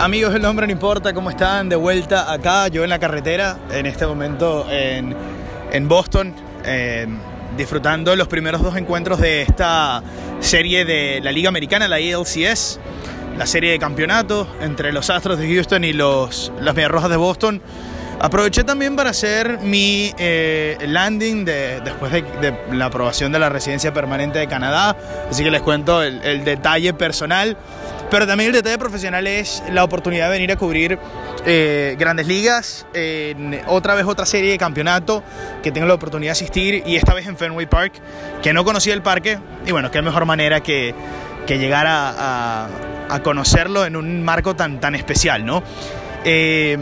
Amigos, el nombre no importa, ¿cómo están? De vuelta acá, yo en la carretera, en este momento en, Boston, eh, disfrutando los primeros dos encuentros de esta serie de la Liga Americana, la ALCS, la serie de campeonato entre los Astros de Houston y los, las Medias Rojas de Boston. Aproveché también para hacer mi eh, landing de, después de, la aprobación de la residencia permanente de Canadá, así que les cuento el detalle personal. Pero también el detalle profesional es la oportunidad de venir a cubrir eh, grandes ligas, en otra vez otra serie de campeonato que tengo la oportunidad de asistir y esta vez en Fenway Park, que no conocía el parque y bueno, qué mejor manera que, que llegar a, a, a, conocerlo en un marco tan, tan especial, ¿no? Eh,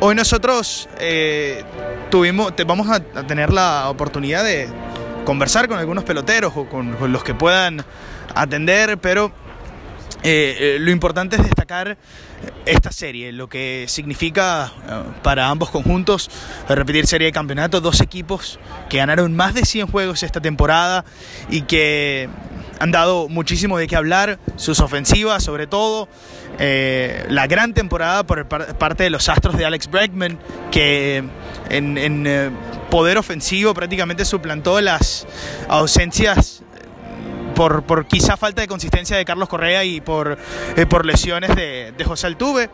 hoy nosotros eh, tuvimos, te, vamos a, a tener la oportunidad de conversar con algunos peloteros o con, con los que puedan atender, pero eh, eh, lo importante es destacar esta serie, lo que significa uh, para ambos conjuntos repetir serie de campeonato, dos equipos que ganaron más de 100 juegos esta temporada y que han dado muchísimo de qué hablar, sus ofensivas sobre todo, eh, la gran temporada por parte de los Astros de Alex Bregman, que en, eh, poder ofensivo prácticamente suplantó las ausencias por, por, quizá falta de consistencia de Carlos Correa y por, eh, por lesiones de, de, José Altuve.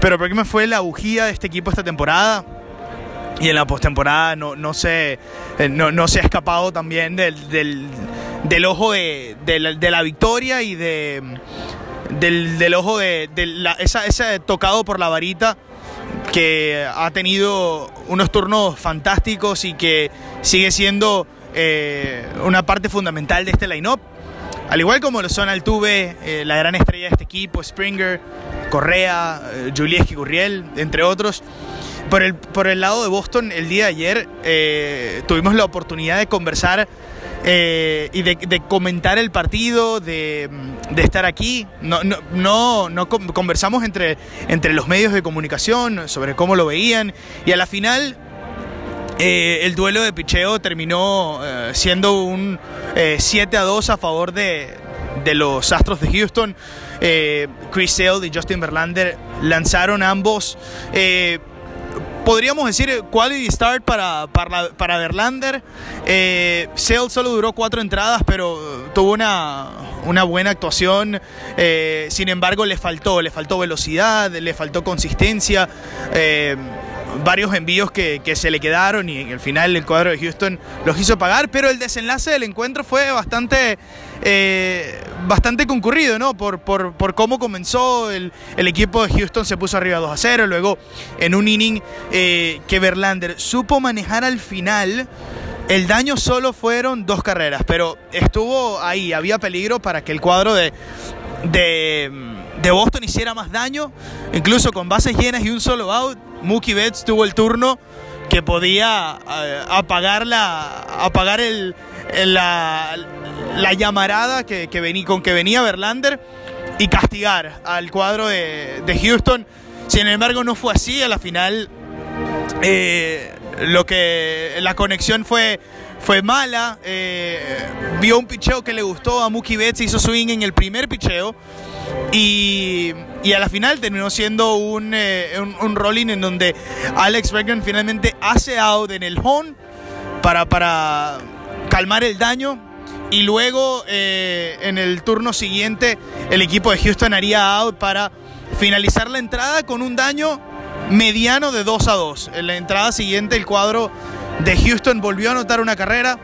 Pero Bregman fue la bujía de este equipo esta temporada. Y en la postemporada no, no, se, eh, no, no se ha escapado también del, del, del ojo de, de, la, de, la, victoria y de, del, del ojo de, de la, esa, ese tocado por la varita que ha tenido unos turnos fantásticos y que sigue siendo eh, una parte fundamental de este line-up. Al igual como lo son Altuve, eh, la gran estrella de este equipo, Springer, Correa, eh, Gurriel, entre otros. Por el, por el lado de Boston, el día de ayer eh, tuvimos la oportunidad de conversar eh, y de, comentar el partido, de, de estar aquí. No, no, no, no, conversamos entre, entre los medios de comunicación sobre cómo lo veían y a la final eh, el duelo de picheo terminó eh, siendo un eh, 7 a 2 a favor de, de los Astros de Houston. Eh, Chris Sale y Justin Verlander lanzaron ambos. Eh, podríamos decir quality start para, para, Verlander. Eh, Sale solo duró cuatro entradas, pero tuvo una, una buena actuación. Eh, sin embargo, le faltó, le faltó velocidad, le faltó consistencia. Eh, varios envíos que, que, se le quedaron y al final el cuadro de Houston los hizo pagar, pero el desenlace del encuentro fue bastante, eh, bastante concurrido, ¿no? Por, por, por cómo comenzó el, el, equipo de Houston se puso arriba 2 a 0, luego en un inning eh, que Verlander supo manejar al final. El daño solo fueron dos carreras, pero estuvo ahí, había peligro para que el cuadro de, de, de Boston hiciera más daño, incluso con bases llenas y un solo out Mookie Betts tuvo el turno que podía uh, apagar, la, apagar el, la, la, llamarada que, que con que venía Verlander y castigar al cuadro de, de, Houston. Sin embargo, no fue así. A la final, eh, lo que la conexión fue, fue mala. Eh, vio un picheo que le gustó a Mookie Betts, hizo swing en el primer picheo. Y, y, a la final terminó siendo un, eh, un, rolling en donde Alex Bregman finalmente hace out en el home para, para calmar el daño. Y luego eh, en el turno siguiente el equipo de Houston haría out para finalizar la entrada con un daño mediano de 2 a 2. En la entrada siguiente el cuadro de Houston volvió a anotar una carrera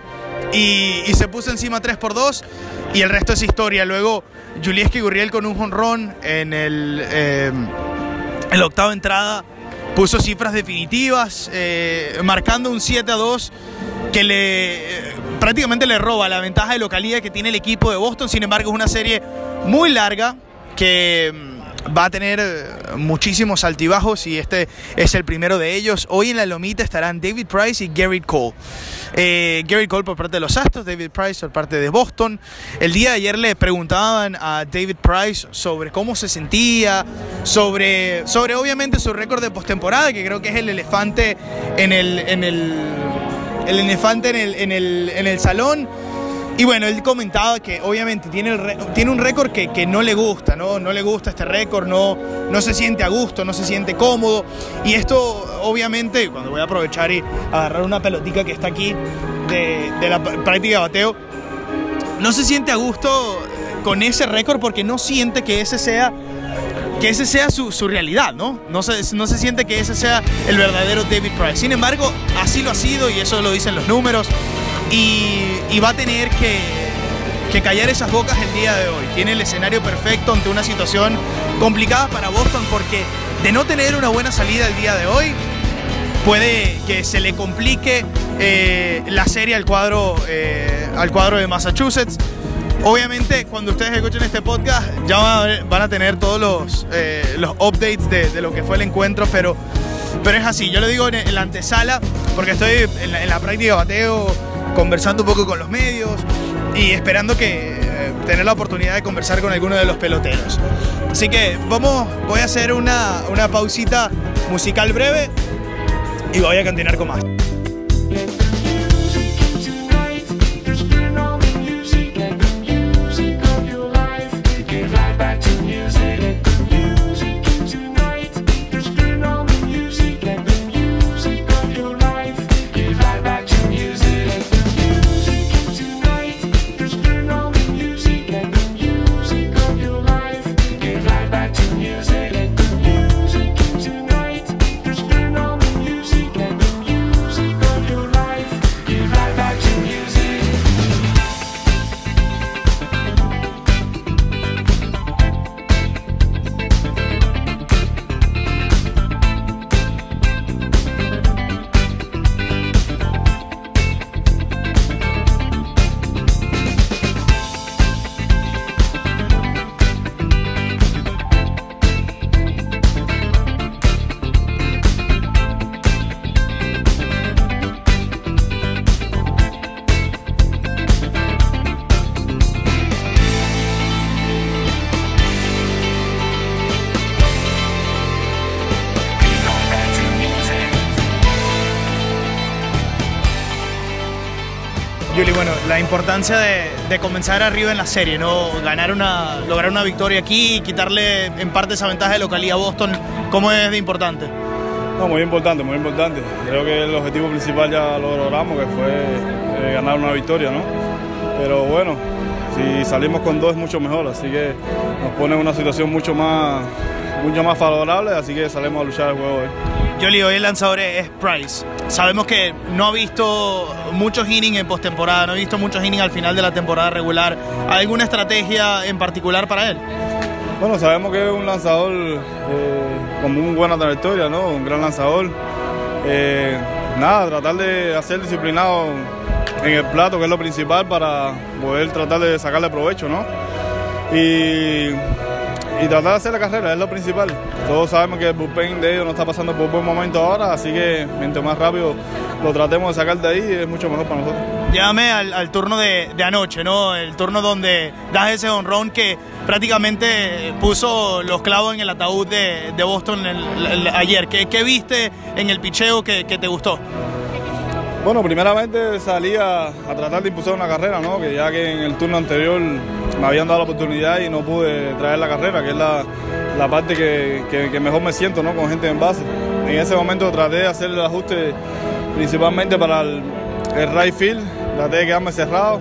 y, y se puso encima 3 por 2 y el resto es historia. Luego Julieski Gurriel con un jonrón en el, eh, entrada puso cifras definitivas, eh, marcando un 7 a 2 que le eh, prácticamente le roba la ventaja de localidad que tiene el equipo de Boston. Sin embargo, es una serie muy larga que va a tener muchísimos altibajos y este es el primero de ellos. Hoy en la lomita estarán David Price y Garrett Cole. Eh, Gary Cole por parte de los Astros, David Price por parte de Boston. El día de ayer le preguntaban a David Price sobre cómo se sentía, sobre, sobre obviamente su récord de postemporada, que creo que es el elefante en el, en el, el elefante en el, en el, en el salón. Y bueno, él comentaba que obviamente tiene, el tiene un récord que, que, no le gusta, ¿no? No le gusta este récord, no, no se siente a gusto, no se siente cómodo. Y esto, obviamente, cuando voy a aprovechar y agarrar una pelotica que está aquí de, de la práctica de bateo, no se siente a gusto con ese récord porque no siente que ese sea que ese sea su, su, realidad, ¿no? No se, no se siente que ese sea el verdadero David Price. Sin embargo, así lo ha sido y eso lo dicen los números. Y, va a tener que, que, callar esas bocas el día de hoy. Tiene el escenario perfecto ante una situación complicada para Boston porque de no tener una buena salida el día de hoy, puede que se le complique eh, la serie al cuadro, eh, al cuadro de Massachusetts. Obviamente, cuando ustedes escuchen este podcast, ya van a tener todos los, eh, los updates de, de, lo que fue el encuentro, pero, pero es así. Yo lo digo en, la antesala, porque estoy en la, en la, práctica de bateo, conversando un poco con los medios y esperando que eh, tener la oportunidad de conversar con alguno de los peloteros. Así que vamos, voy a hacer una, una pausita musical breve y voy a continuar con más. La importancia de, comenzar arriba en la serie, ¿no? Ganar una, lograr una victoria aquí quitarle en parte esa ventaja de localidad a Boston, ¿cómo es de importante? No, muy importante, muy importante. Creo que el objetivo principal ya lo logramos, que fue eh, ganar una victoria, ¿no? Pero bueno, si salimos con dos es mucho mejor, así que nos pone en una situación mucho más, mucho más favorable, así que salimos a luchar el juego hoy. Yoli, hoy el lanzador es Price. Sabemos que no ha visto muchos innings en postemporada, no ha visto muchos innings al final de la temporada regular. ¿Alguna estrategia en particular para él? Bueno, sabemos que es un lanzador eh, con muy buena trayectoria, ¿no? Un gran lanzador. Eh, nada, tratar de hacer disciplinado en el plato, que es lo principal, para poder tratar de sacarle provecho, ¿no? Y y tratar de hacer la carrera es lo principal. Todos sabemos que el bullpen de ellos no está pasando por un buen momento ahora, así que mientras más rápido lo tratemos de sacar de ahí es mucho mejor para nosotros. Llámame al, al turno de, de, anoche, ¿no? El turno donde das ese honrón que prácticamente puso los clavos en el ataúd de, de Boston el, el, ayer. ¿Qué, ¿Qué, viste en el picheo que, que, te gustó? Bueno, primeramente salí a, a, tratar de impulsar una carrera, ¿no? Que ya que en el turno anterior me habían dado la oportunidad y no pude traer la carrera, que es la, la parte que, que, mejor me siento, ¿no? Con gente en base. En ese momento traté de hacer el ajuste principalmente para el, el right field, traté de quedarme cerrado.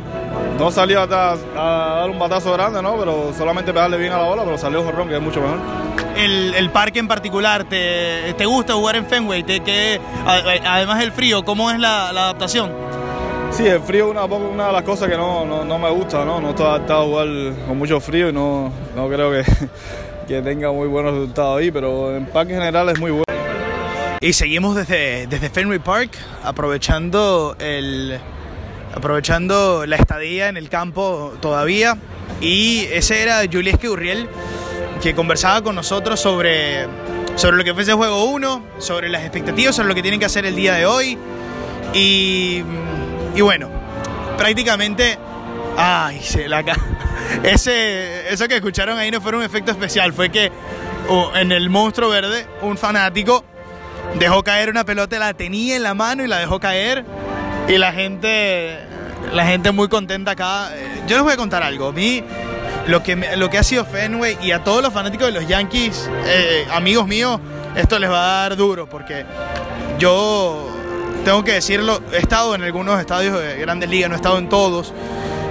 No salí a, a, dar un batazo grande, ¿no? Pero solamente pegarle bien a la bola, pero salió jorrón, que es mucho mejor. El, el, parque en particular, ¿te, te gusta jugar en Fenway? ¿Te, que, además del frío, ¿cómo es la adaptación? Sí, el frío es una, una, de las cosas que no, no, no, me gusta, ¿no? No estoy adaptado a jugar con mucho frío y no, no creo que, que tenga muy buenos resultados ahí, pero en parque general es muy bueno. Y seguimos desde, desde Fenway Park, aprovechando, el, aprovechando la estadía en el campo todavía. Y ese era Julieski Urriel, que conversaba con nosotros sobre, sobre lo que fue ese juego 1, sobre las expectativas, sobre lo que tienen que hacer el día de hoy. Y, y bueno, prácticamente... Ay, se la ese Eso que escucharon ahí no fue un efecto especial, fue que en el monstruo verde un fanático dejó caer una pelota, la tenía en la mano y la dejó caer. Y la gente la gente muy contenta acá. Yo les voy a contar algo. A mí, lo que, lo que ha sido Fenway y a todos los fanáticos de los Yankees, eh, amigos míos, esto les va a dar duro porque yo tengo que decirlo, he estado en algunos estadios de grandes ligas, no he estado en todos,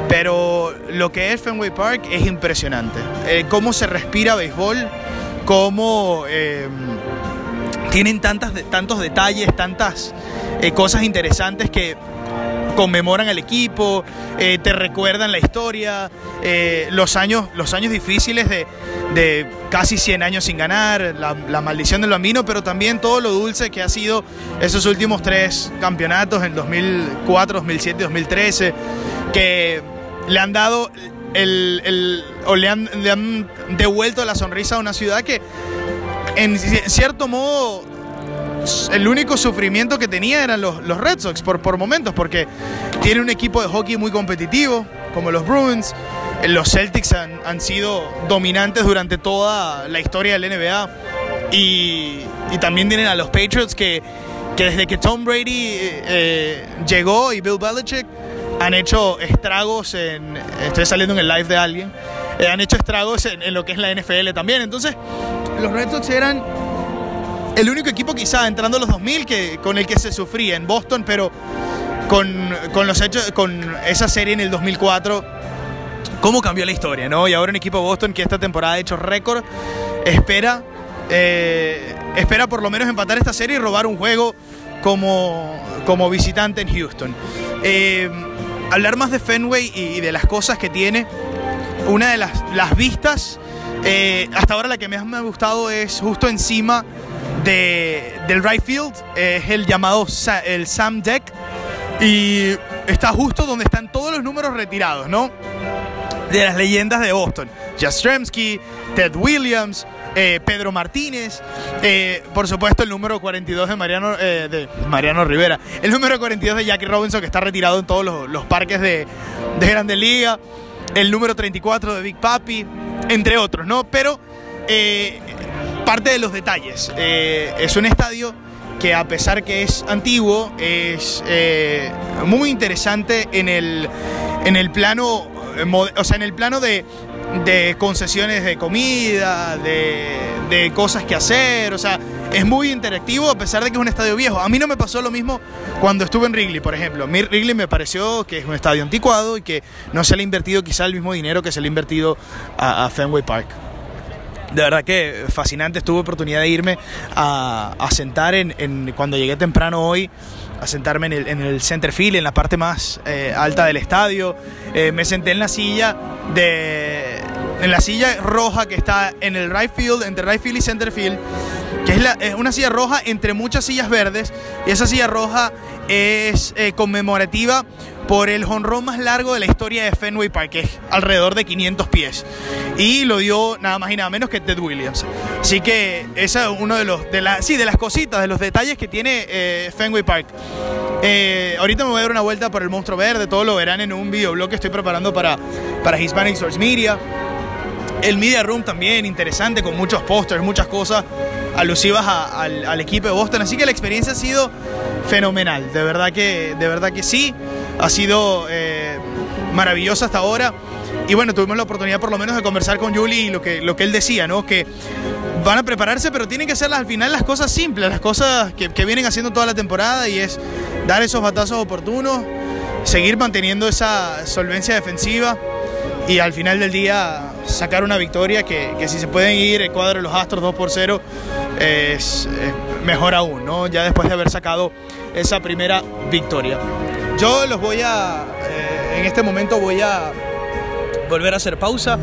pero lo que es Fenway Park es impresionante. Eh, cómo se respira béisbol, cómo eh, tienen tantas, tantos detalles, tantas cosas interesantes que conmemoran al equipo, eh, te recuerdan la historia, eh, los, años, los años difíciles de, casi 100 años sin ganar, la, maldición del bambino, pero también todo lo dulce que ha sido esos últimos tres campeonatos en 2004, 2007, 2013, que le han dado el, o le han, le han devuelto la sonrisa a una ciudad que en cierto modo el único sufrimiento que tenía eran los, los Red Sox por, por momentos, porque tiene un equipo de hockey muy competitivo, como los Bruins. Eh, los Celtics han, sido dominantes durante toda la historia del NBA. Y, también tienen a los Patriots que, desde que Tom Brady eh, llegó y Bill Belichick han hecho estragos en. Estoy saliendo en el live de alguien. Eh, han hecho estragos en, en, lo que es la NFL también. Entonces, los Red Sox eran el único equipo quizá entrando a los 2000 que, con el que se sufría en Boston, pero con, los hechos, con esa serie en el 2004, cómo cambió la historia, ¿no? Y ahora un equipo de Boston que esta temporada ha hecho récord, espera, eh, espera por lo menos empatar esta serie y robar un juego como, como visitante en Houston. Eh, hablar más de Fenway y, de las cosas que tiene, una de las, las vistas, eh, hasta ahora la que más me ha gustado es justo encima del right field, es el llamado el Sam Deck, y está justo donde están todos los números retirados, ¿no? De las leyendas de Boston. Jastremski, Ted Williams, eh, Pedro Martínez, eh, por supuesto el número 42 de Mariano, eh, de Mariano Rivera, el número 42 de Jackie Robinson que está retirado en todos los, parques de, de Grandes Liga, el número 34 de Big Papi, entre otros, ¿no? Pero parte de los detalles. Eh, es un estadio que a pesar que es antiguo, es eh, muy interesante en el, en el plano, o sea, en el plano de, concesiones de comida, de, cosas que hacer, o sea, es muy interactivo a pesar de que es un estadio viejo. A mí no me pasó lo mismo cuando estuve en Wrigley, por ejemplo. Mí Wrigley me pareció que es un estadio anticuado y que no se le ha invertido quizá el mismo dinero que se le ha invertido a Fenway Park de verdad que fascinante. Tuve oportunidad de irme a, sentar en, cuando llegué temprano hoy, a sentarme en el, en center field, en la parte más eh, alta del estadio. Eh, me senté en la silla de, en la silla roja que está en el right field, entre right field y center field, que es, la, es una silla roja entre muchas sillas verdes. Y esa silla roja es eh, conmemorativa por el jonrón más largo de la historia de Fenway Park, que es alrededor de 500 pies. Y lo dio nada más y nada menos que Ted Williams. Así que esa es uno de los de la, sí, de las cositas, de los detalles que tiene eh, Fenway Park. Eh, ahorita me voy a dar una vuelta por el monstruo verde, todo lo verán en un videoblog que estoy preparando para, para Hispanic Source Media. El Media Room también interesante, con muchos pósters, muchas cosas alusivas al, equipo de Boston. Así que la experiencia ha sido fenomenal, de verdad que, de verdad que sí ha sido eh, maravillosa hasta ahora. Y bueno, tuvimos la oportunidad por lo menos de conversar con Juli y lo que, lo que él decía, ¿no? Que van a prepararse, pero tienen que hacer al final las cosas simples, las cosas que, que vienen haciendo toda la temporada y es dar esos batazos oportunos, seguir manteniendo esa solvencia defensiva y al final del día sacar una victoria que, que si se pueden ir el cuadro de los Astros 2 por 0 es, mejor aún, ¿no? Ya después de haber sacado esa primera victoria. Yo los voy a, eh, en este momento voy a volver a hacer pausa.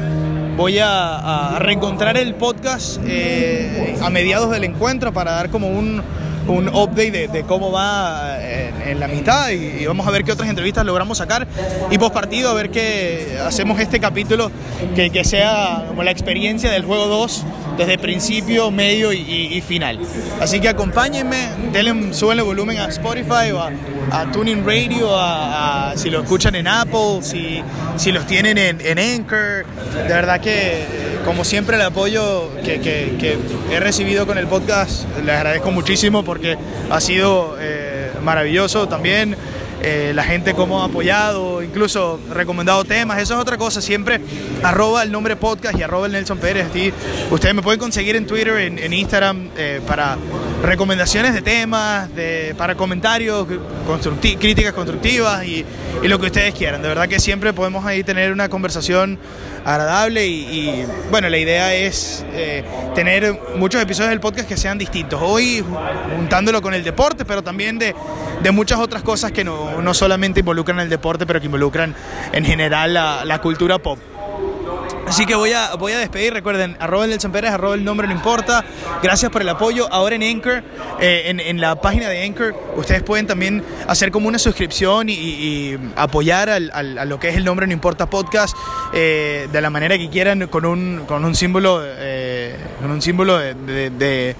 Voy a, reencontrar el podcast eh, a mediados del encuentro para dar como un, un update de, cómo va en, la mitad y, vamos a ver qué otras entrevistas logramos sacar y post partido a ver qué hacemos este capítulo que, que sea como la experiencia del juego 2 desde principio, medio y, final. Así que acompáñenme, denle, suben el volumen a Spotify o a, Tuning Radio, a, si lo escuchan en Apple, si, si los tienen en, en, Anchor. De verdad que, como siempre, el apoyo que, que, he recibido con el podcast, les agradezco muchísimo porque ha sido eh, maravilloso también. eh, la gente cómo ha apoyado, incluso recomendado temas, eso es otra cosa. Siempre arroba el nombre podcast y arroba el Nelson Pérez. ustedes me pueden conseguir en Twitter, en, Instagram, eh, para recomendaciones de temas, de, para comentarios, críticas constructivas y, lo que ustedes quieran. De verdad que siempre podemos ahí tener una conversación agradable y, bueno, la idea es eh, tener muchos episodios del podcast que sean distintos. Hoy juntándolo con el deporte, pero también de, de muchas otras cosas que no, no, solamente involucran el deporte, pero que involucran en general la cultura pop. Así que voy a, voy a despedir. Recuerden, arroba Nelson Pérez, arroba el nombre, no importa. Gracias por el apoyo. Ahora en Anchor, eh, en, en, la página de Anchor, ustedes pueden también hacer como una suscripción y, apoyar al, a lo que es el nombre, no importa podcast, eh, de la manera que quieran, con un, con un símbolo, eh, con un símbolo de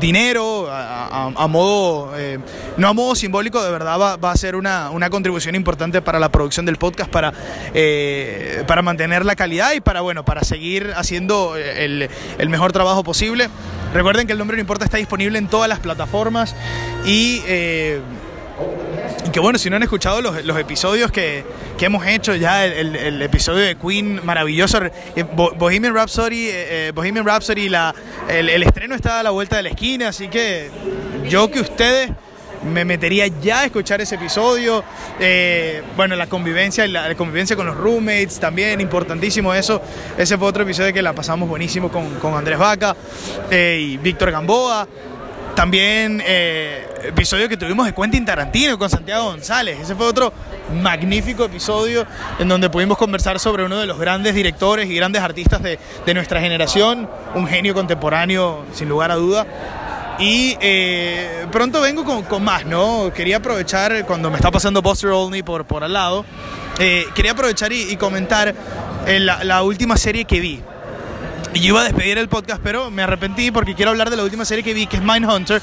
dinero a, modo, eh, no a modo simbólico, de verdad va, a ser una, contribución importante para la producción del podcast, para, eh, para mantener la calidad y para, bueno, para seguir haciendo el, el mejor trabajo posible. Recuerden que el nombre no importa está disponible en todas las plataformas y... Eh, y que bueno, si no han escuchado los, episodios que, que, hemos hecho, ya el, episodio de Queen maravilloso, eh, Bohemian Rhapsody, eh, eh, Bohemian Rhapsody la, el, estreno está a la vuelta de la esquina, así que yo que ustedes me metería ya a escuchar ese episodio. bueno, la convivencia, la, convivencia con los roommates también, importantísimo eso. Ese fue otro episodio que la pasamos buenísimo con, con Andrés Vaca y Víctor Gamboa. También episodio que tuvimos de Quentin Tarantino con Santiago González. Ese fue otro magnífico episodio en donde pudimos conversar sobre uno de los grandes directores y grandes artistas de, nuestra generación, un genio contemporáneo sin lugar a duda. Y eh, pronto vengo con, más, ¿no? Quería aprovechar cuando me está pasando Buster Olney por, por al lado. Eh, quería aprovechar y, comentar la, la última serie que vi. Y yo iba a despedir el podcast, pero me arrepentí porque quiero hablar de la última serie que vi, que es Mindhunter.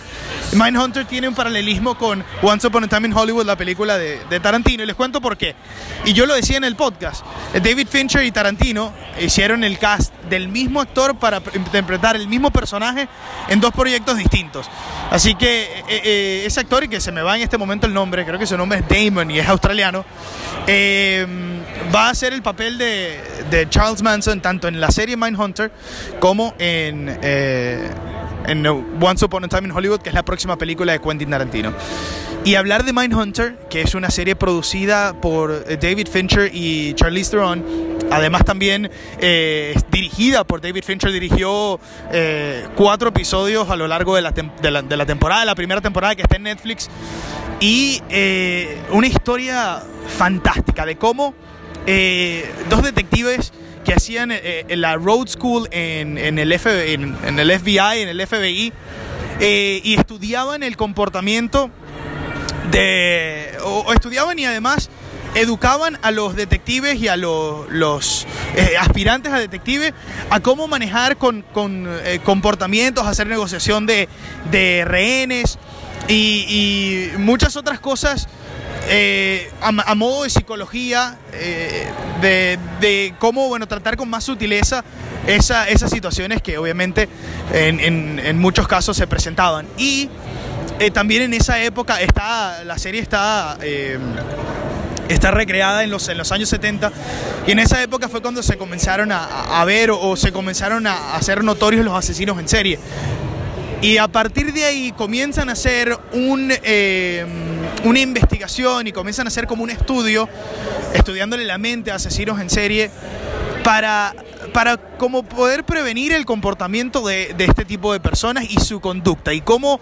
Mindhunter tiene un paralelismo con Once Upon a Time in Hollywood, la película de, de, Tarantino, y les cuento por qué. Y yo lo decía en el podcast. David Fincher y Tarantino hicieron el cast del mismo actor para interpretar el mismo personaje en dos proyectos distintos. Así que eh, eh, ese actor, y que se me va en este momento el nombre, creo que su nombre es Damon y es australiano, eh, va a hacer el papel de, de, Charles Manson tanto en la serie Mindhunter como en, en Once Upon a Time in Hollywood, que es la próxima película de Quentin Tarantino. Y hablar de Mindhunter, que es una serie producida por David Fincher y Charlize Theron, además también eh, dirigida por David Fincher, dirigió eh, cuatro episodios a lo largo de la, de, la, de la, temporada, la primera temporada que está en Netflix, y eh, una historia fantástica de cómo dos detectives que hacían en la Road School en, en el, F, en, en, el FBI, en el FBI, y estudiaban el comportamiento de... o estudiaban y además educaban a los detectives y a los, eh, aspirantes a detectives a cómo manejar con, eh, comportamientos, hacer negociación de, rehenes y, muchas otras cosas eh, a, modo de psicología, de, cómo bueno, tratar con más sutileza esas situaciones que obviamente en, muchos casos se presentaban. Y también en esa época está, la serie está está recreada en los, en los años 70 y en esa época fue cuando se comenzaron a, ver o, se comenzaron a hacer notorios los asesinos en serie. Y a partir de ahí comienzan a hacer un, eh, una investigación y comienzan a hacer como un estudio, estudiándole la mente a asesinos en serie, para, para como poder prevenir el comportamiento de, de este tipo de personas y su conducta. Y cómo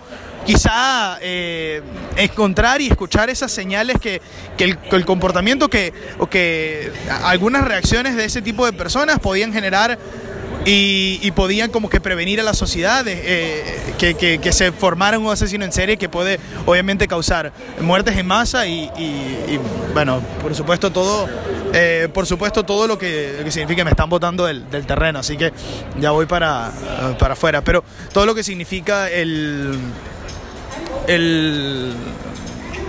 quizá eh, encontrar y escuchar esas señales que, el, comportamiento que, o que algunas reacciones de ese tipo de personas podían generar y, podían como que prevenir a la sociedad eh, que, se formara un asesino en serie que puede obviamente causar muertes en masa y, bueno, por supuesto todo, eh, por supuesto todo lo que, significa me están botando del, terreno, así que ya voy para, para afuera, pero todo lo que significa el el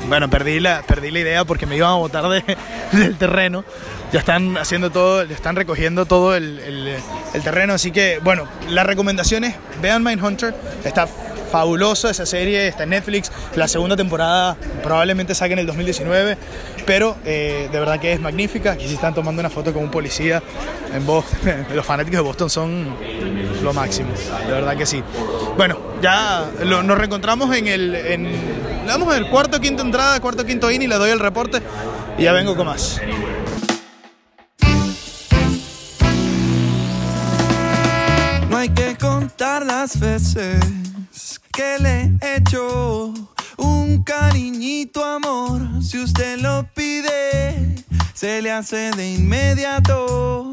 bueno, perdí la, perdí la idea porque me iban a botar del terreno. Ya están haciendo todo, ya están recogiendo todo el, terreno. Así que, bueno, las recomendaciones, vean Mindhunter, está fabulosa esa serie, está en Netflix. La segunda temporada probablemente saque en el 2019, pero eh, de verdad que es magnífica. Aquí se están tomando una foto con un policía en Boston. Los fanáticos de Boston son lo máximo, de verdad que sí. Bueno, ya nos reencontramos en el. En, le damos el cuarto, quinto entrada, cuarto, quinto in y le doy el reporte y ya vengo con más. Las veces que le he hecho un cariñito amor. Si usted lo pide, se le hace de inmediato.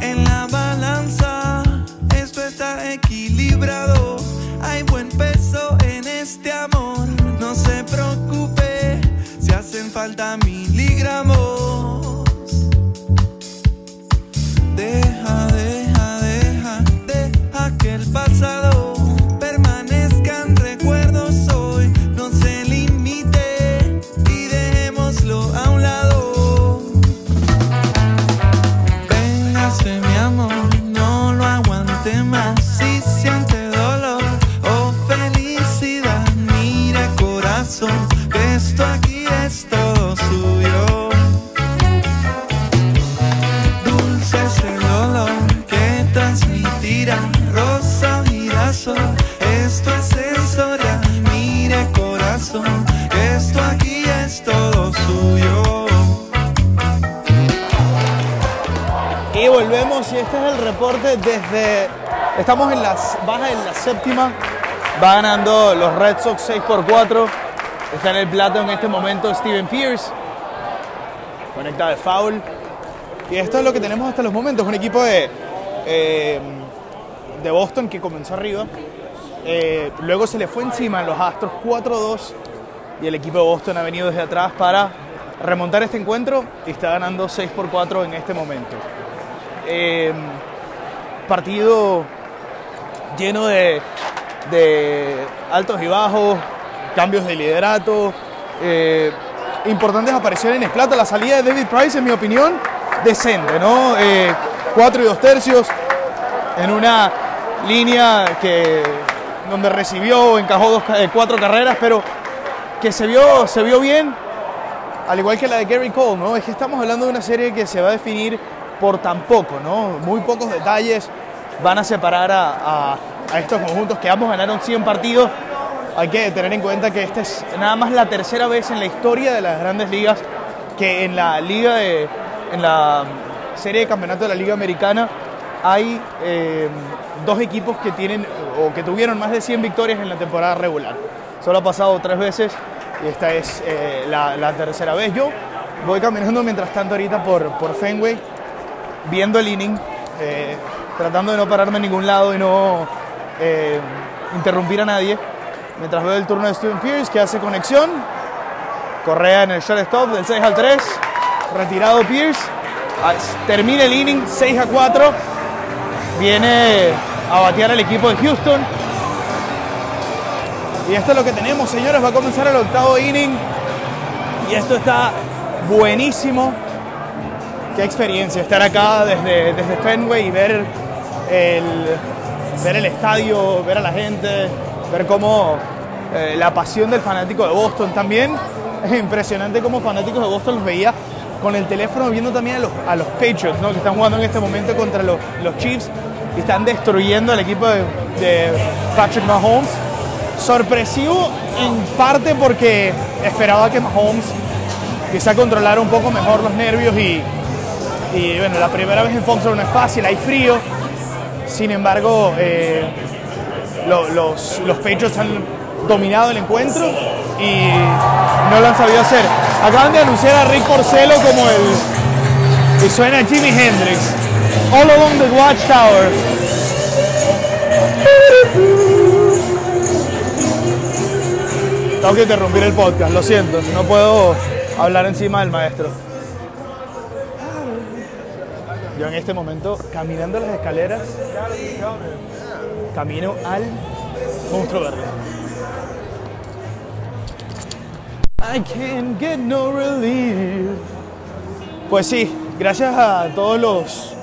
En la balanza, esto está equilibrado. Hay buen peso en este amor. No se preocupe si hacen falta miligramos. Que esto aquí es todo suyo. Dulce es que transmitirá rosa o girasol. Esto es sensorial, mire corazón, que esto aquí es todo suyo. Y volvemos y este es el reporte desde... Estamos en las bajas en la séptima. Va ganando los Red Sox 6 por 4. Está en el plato en este momento Steven Pierce. Conecta de foul. Y esto es lo que tenemos hasta los momentos. Un equipo de, eh, de Boston que comenzó arriba. Eh, luego se le fue encima a los Astros 4-2. Y el equipo de Boston ha venido desde atrás para remontar este encuentro y está ganando 6 por 4 en este momento. Eh, partido lleno de, de altos y bajos, cambios de liderato, eh, importantes apariciones plata. La salida de David Price, en mi opinión, decente, ¿no? Eh, cuatro y dos tercios en una línea que donde recibió, encajó dos, eh, cuatro carreras, pero que se vio, se vio bien, al igual que la de Gary Cole, ¿no? Es que estamos hablando de una serie que se va a definir por tan poco, ¿no? Muy pocos detalles van a separar a, a- a estos conjuntos que ambos ganaron 100 partidos. Hay que tener en cuenta que esta es nada más la tercera vez en la historia de las grandes ligas que en la liga de, en la serie de campeonato de la liga americana hay eh, dos equipos que tienen o que tuvieron más de 100 victorias en la temporada regular. Solo ha pasado tres veces y esta es eh, la, tercera vez. Yo voy caminando mientras tanto ahorita por, por Fenway, viendo el inning, eh, tratando de no pararme en ningún lado y no interrumpir a nadie. Mientras veo el turno de Steven Pierce que hace conexión. Correa en el shortstop del 6 al 3. Retirado Pierce. Termina el inning 6 a 4. Viene a batear el equipo de Houston. Y esto es lo que tenemos, señores. Va a comenzar el octavo inning. Y esto está buenísimo. Qué experiencia estar acá desde, desde Fenway y ver el, ver el estadio, ver a la gente, ver cómo eh, la pasión del fanático de Boston también. Es impresionante cómo fanáticos de Boston los veía con el teléfono viendo también a los, a los Patriots, ¿no? que están jugando en este momento contra los, los Chiefs y están destruyendo al equipo de, Patrick Mahomes. Sorpresivo en parte porque esperaba que Mahomes quizá controlara un poco mejor los nervios y, y bueno, la primera vez en Foxborough no es fácil, hay frío. Sin embargo, eh, lo- los, los Patriots han dominado el encuentro y no lo han sabido hacer. Acaban de anunciar a Rick Porcelo como el. Y suena Jimi Hendrix. All along the Watchtower. Tengo que interrumpir el podcast, lo siento, no puedo hablar encima del maestro. Yo en este momento, caminando las escaleras, camino al monstruo verde. I can't get no relief. Pues sí, gracias a todos los,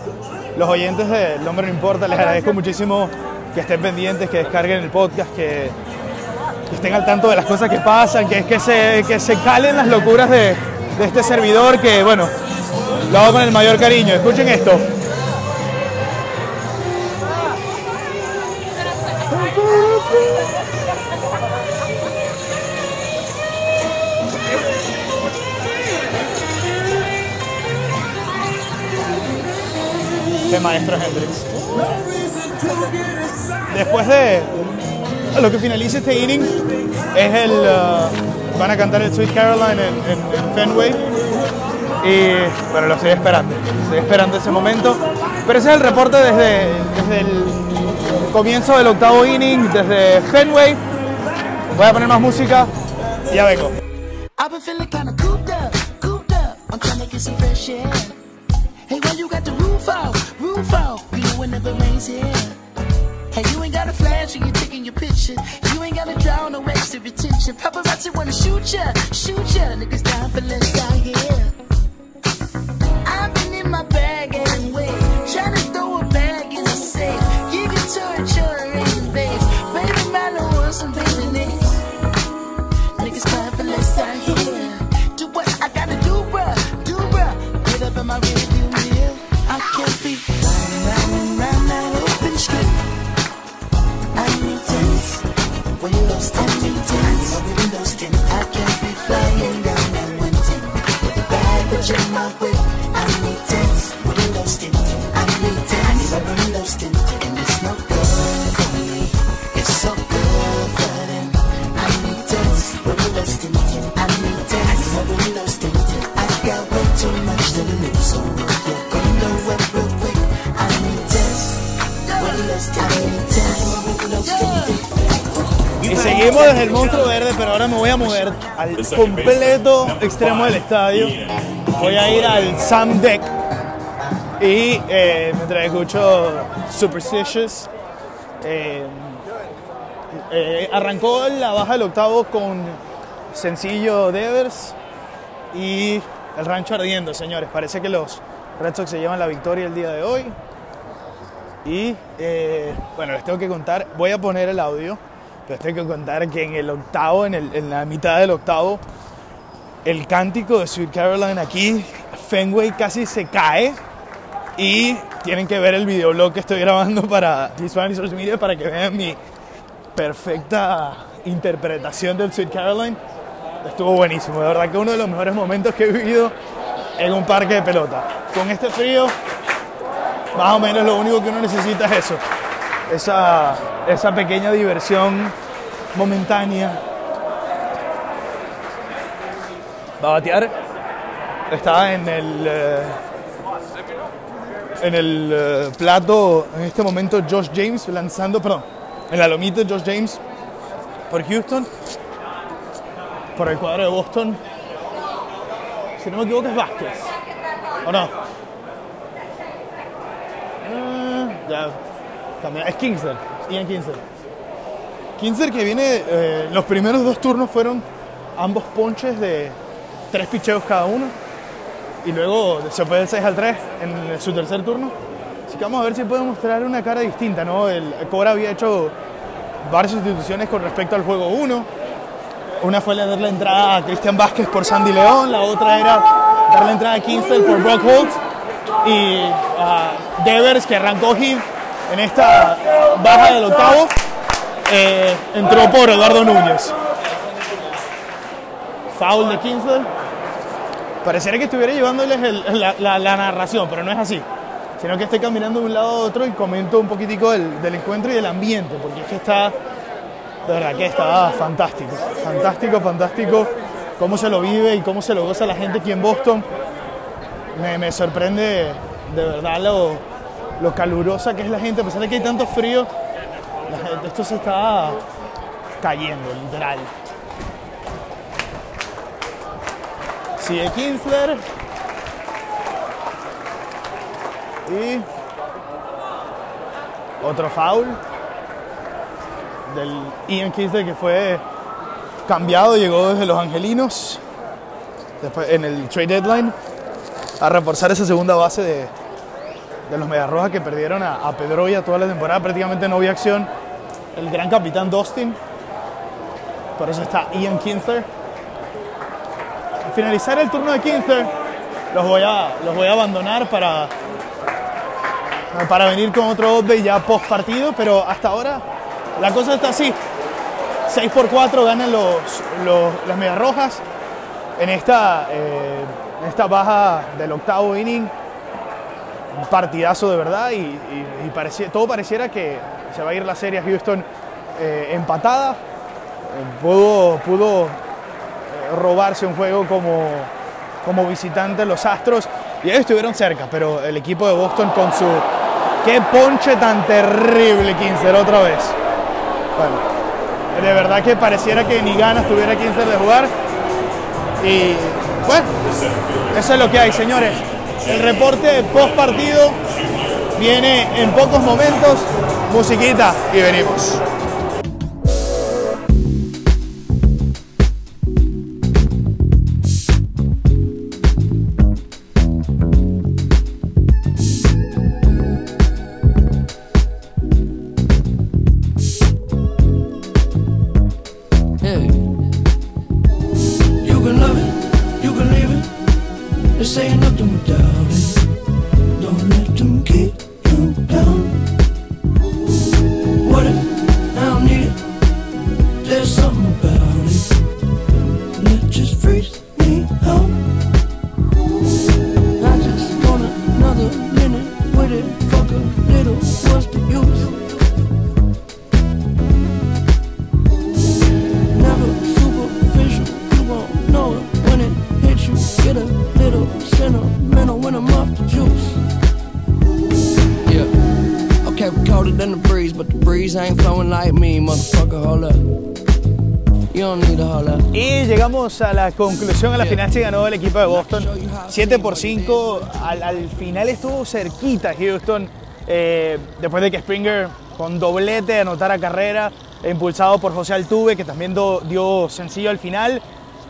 los oyentes de El Hombre No Importa, les agradezco muchísimo que estén pendientes, que descarguen el podcast, que, que estén al tanto de las cosas que pasan, que, que, se, que se calen las locuras de, de este servidor que, bueno, lo hago con el mayor cariño. Escuchen esto. De Maestro Hendrix. Después de lo que finalice este inning, es el. uh, van a cantar el Sweet Caroline en, en- en Fenway. Y bueno, lo estoy esperando. Estoy esperando ese momento. Pero ese es el reporte desde, desde el comienzo del octavo inning, desde Fenway. Voy a poner más música y ya vengo. Roof out? You it never rains here. Hey, you ain't got a flash when you're taking your picture. You ain't gotta draw no extra attention. Paparazzi wanna shoot ya, shoot ya. Al completo extremo del estadio. Voy a ir al Sam Deck. Y eh, mientras escucho Superstitious, eh, eh, arrancó la baja del octavo con sencillo Devers y el rancho ardiendo, señores. Parece que los Red Sox se llevan la victoria el día de hoy. Y eh, bueno, les tengo que contar, voy a poner el audio, les tengo que contar que en el octavo, en, el- en la mitad del octavo, el cántico de Sweet Caroline aquí, Fenway casi se cae y tienen que ver el videoblog que estoy grabando para Hispanic Social Media para que vean mi perfecta interpretación del Sweet Caroline. Estuvo buenísimo, de verdad que uno de los mejores momentos que he vivido en un parque de pelota. Con este frío, más o menos lo único que uno necesita es eso, esa, esa pequeña diversión momentánea. Va a batear, está en el, eh, en el eh, plato en este momento Josh James lanzando, perdón, en la lomita Josh James por Houston, por el cuadro de Boston. Si no me equivoco es Vázquez, ¿o no? Ah, ya, cambió. es Kingsler, Ian Kingsler. Kingsler que viene, eh, los primeros dos turnos fueron ambos ponches de tres picheos cada uno. Y luego se fue del 6 al 3 en su tercer turno. Así que vamos a ver si puede mostrar una cara distinta, ¿no? El Cobra había hecho varias sustituciones con respecto al juego 1. Una fue darle la entrada a Cristian Vázquez por Sandy León, la otra era darle la entrada a Kingston por Brock Holt y a Devers que arrancó hit en esta baja del octavo, eh, entró por Eduardo Núñez. Foul de Kingston. Pareciera que estuviera llevándoles la, narración, pero no es así. Sino que estoy caminando de un lado a otro y comento un poquitico del, encuentro y del ambiente, porque es que está, de verdad que está fantástico. Fantástico, fantástico cómo se lo vive y cómo se lo goza la gente aquí en Boston. Me sorprende de verdad lo, lo calurosa que es la gente, a pesar de que hay tanto frío, la gente- esto se está cayendo, literal. Sigue Kinsler. Y otro foul del Ian Kinsler que fue cambiado, llegó desde los Angelinos en el trade deadline a reforzar esa segunda base de, de los Mediarrojas que perdieron a, a Pedroya toda la temporada, prácticamente no había acción. El gran capitán Dustin, por eso está Ian Kinster. Al finalizar el turno de Kinster, los voy a, los voy a abandonar para, para venir con otro update ya post partido, pero hasta ahora la cosa está así. 6 por 4 ganan los, los, las Medias Rojas en esta, eh, en esta baja del octavo inning. Partidazo de verdad y, y- todo pareciera que se va a ir la serie a Houston eh, empatada. Eh, pudo pudo eh, robarse un juego como, como visitante los Astros y ellos estuvieron cerca, pero el equipo de Boston con su... ¡Qué ponche tan terrible, Kinser, otra vez! Bueno, de verdad que pareciera que ni ganas tuviera Kinser de jugar. Y bueno, eso es lo que hay, señores. El reporte post partido viene en pocos momentos. Musiquita y venimos. Y llegamos a la conclusión, a la final se ganó el equipo de Boston. 7 por 5, al, al final estuvo cerquita Houston, eh, después de que Springer con doblete anotara carrera, impulsado por José Altuve, que también do- dio sencillo al final,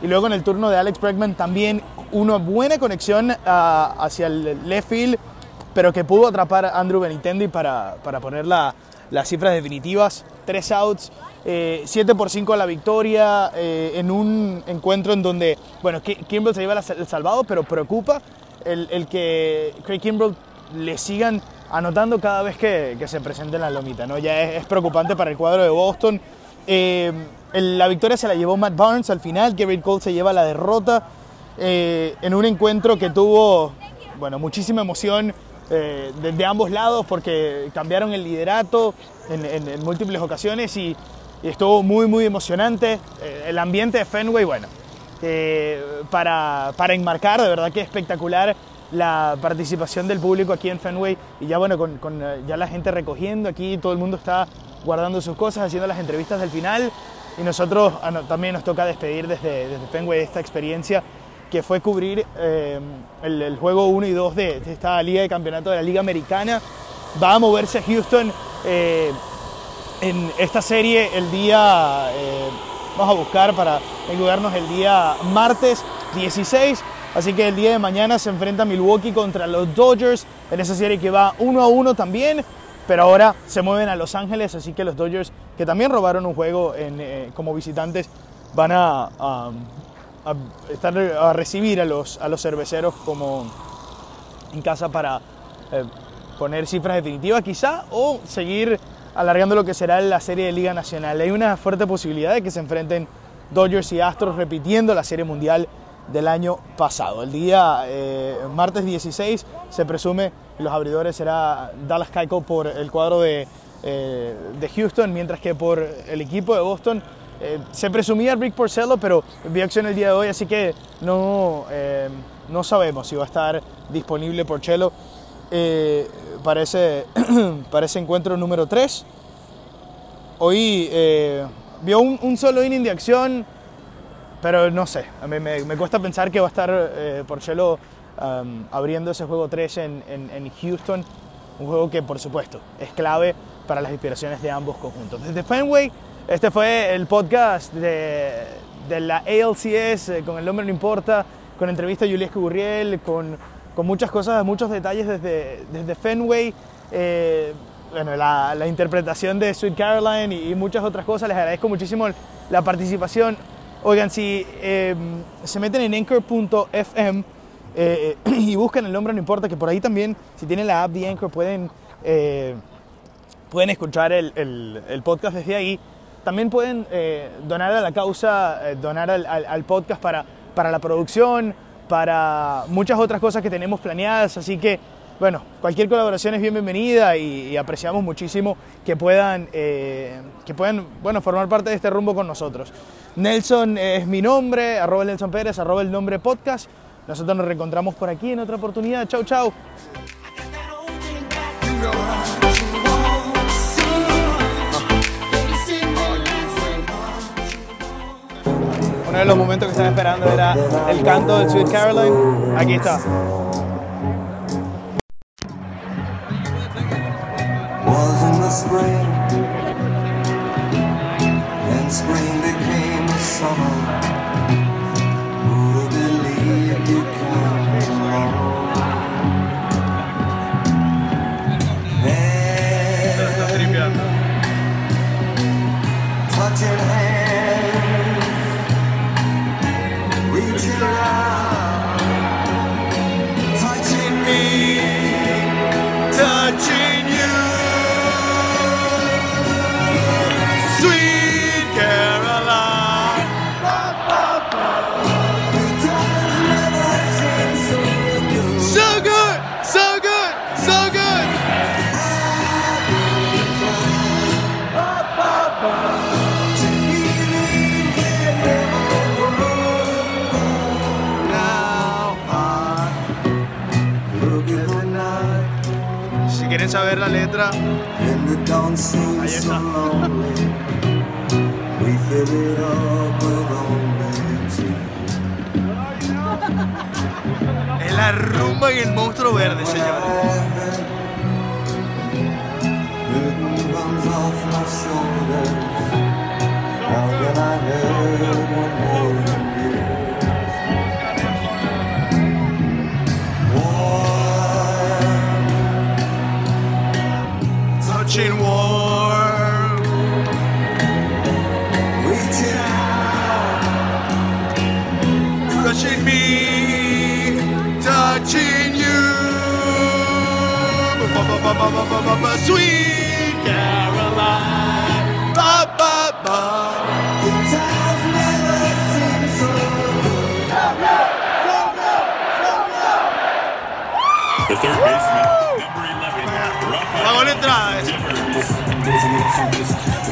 y luego en el turno de Alex Bregman también una buena conexión ah, hacia el left field, pero que pudo atrapar a Andrew Benitendi para, para poner la- las cifras definitivas. Tres outs, eh, 7 por 5 a la victoria, eh, en un encuentro en donde, bueno, se lleva el salvado, pero preocupa el, que Craig Kimbrel le sigan anotando cada vez que, se presente en la lomita, ¿no? Ya es, preocupante para el cuadro de Boston. Eh, la victoria se la llevó Matt Barnes al final, Garrett Cole se lleva la derrota eh, en un encuentro que tuvo bueno, muchísima emoción de, ambos lados porque cambiaron el liderato en- en múltiples ocasiones y, y estuvo muy, muy emocionante. Eh, el ambiente de Fenway, bueno, para, para enmarcar, de verdad que espectacular la participación del público aquí en Fenway y ya bueno, con, eh, ya la gente recogiendo aquí, todo el mundo está guardando sus cosas, haciendo las entrevistas del final y nosotros ah, también nos toca despedir desde, desde Fenway esta experiencia que fue cubrir eh, el, juego 1 y 2 de, esta liga de campeonato de la Liga Americana. Va a moverse a Houston en esta serie el día, eh, vamos a buscar para ayudarnos el día martes 16. Así que el día de mañana se enfrenta Milwaukee contra los Dodgers en esa serie que va 1 a 1 también. Pero ahora se mueven a Los Ángeles, así que los Dodgers, que también robaron un juego en, eh, como visitantes, van a, estar, a recibir a los, a los cerveceros como en casa para eh, poner cifras definitivas quizá o seguir alargando lo que será la serie de Liga Nacional. Hay una fuerte posibilidad de que se enfrenten Dodgers y Astros repitiendo la serie mundial del año pasado. El día eh, martes 16 se presume los abridores será Dallas Keuchel por el cuadro de, eh, de Houston, mientras que por el equipo de Boston eh, se presumía Rick Porcello, pero vio acción el día de hoy, así que no, no sabemos si va a estar disponible Porcello eh, para, ese, encuentro número 3. Hoy eh, vio un, solo inning de acción, pero no sé, a mí me, me cuesta pensar que va a estar eh, Porcello um, abriendo ese juego 3 en, en- Houston, un juego que por supuesto es clave para las inspiraciones de ambos conjuntos. Desde Fenway, este fue el podcast de, de la ALCS, eh, con el nombre no importa, con entrevista a Julius Gurriel, con con muchas cosas, muchos detalles desde, desde Fenway, eh, bueno, la, la interpretación de Sweet Caroline y, muchas otras cosas. Les agradezco muchísimo la participación. Oigan, si eh, se meten en anchor.fm eh, y buscan el nombre, no importa, que por ahí también, si tienen la app de Anchor, pueden, eh, pueden escuchar el, el- podcast desde ahí. También pueden donar a la causa, donar al, al- al podcast para, para la producción, para muchas otras cosas que tenemos planeadas. Así que, bueno, cualquier colaboración es bien bienvenida y, apreciamos muchísimo que puedan, eh, que puedan bueno, formar parte de este rumbo con nosotros. Nelson es mi nombre, arroba el Nelson Pérez, arroba el nombre podcast. Nosotros nos reencontramos por aquí en otra oportunidad. Chau, chau. De los momentos que estaba esperando era el canto del Sweet Caroline. Aquí está. Quieren saber la letra, And the dawn seems so lonely. We fill it up with only two. es la rumba y el monstruo verde, señores. Burden comes off my shoulders. How can I help one more Sweet Caroline. Ba, ba, ba. The times never seem so The third baseman, number 11, Rafael Hago la entrada. esa. Devers.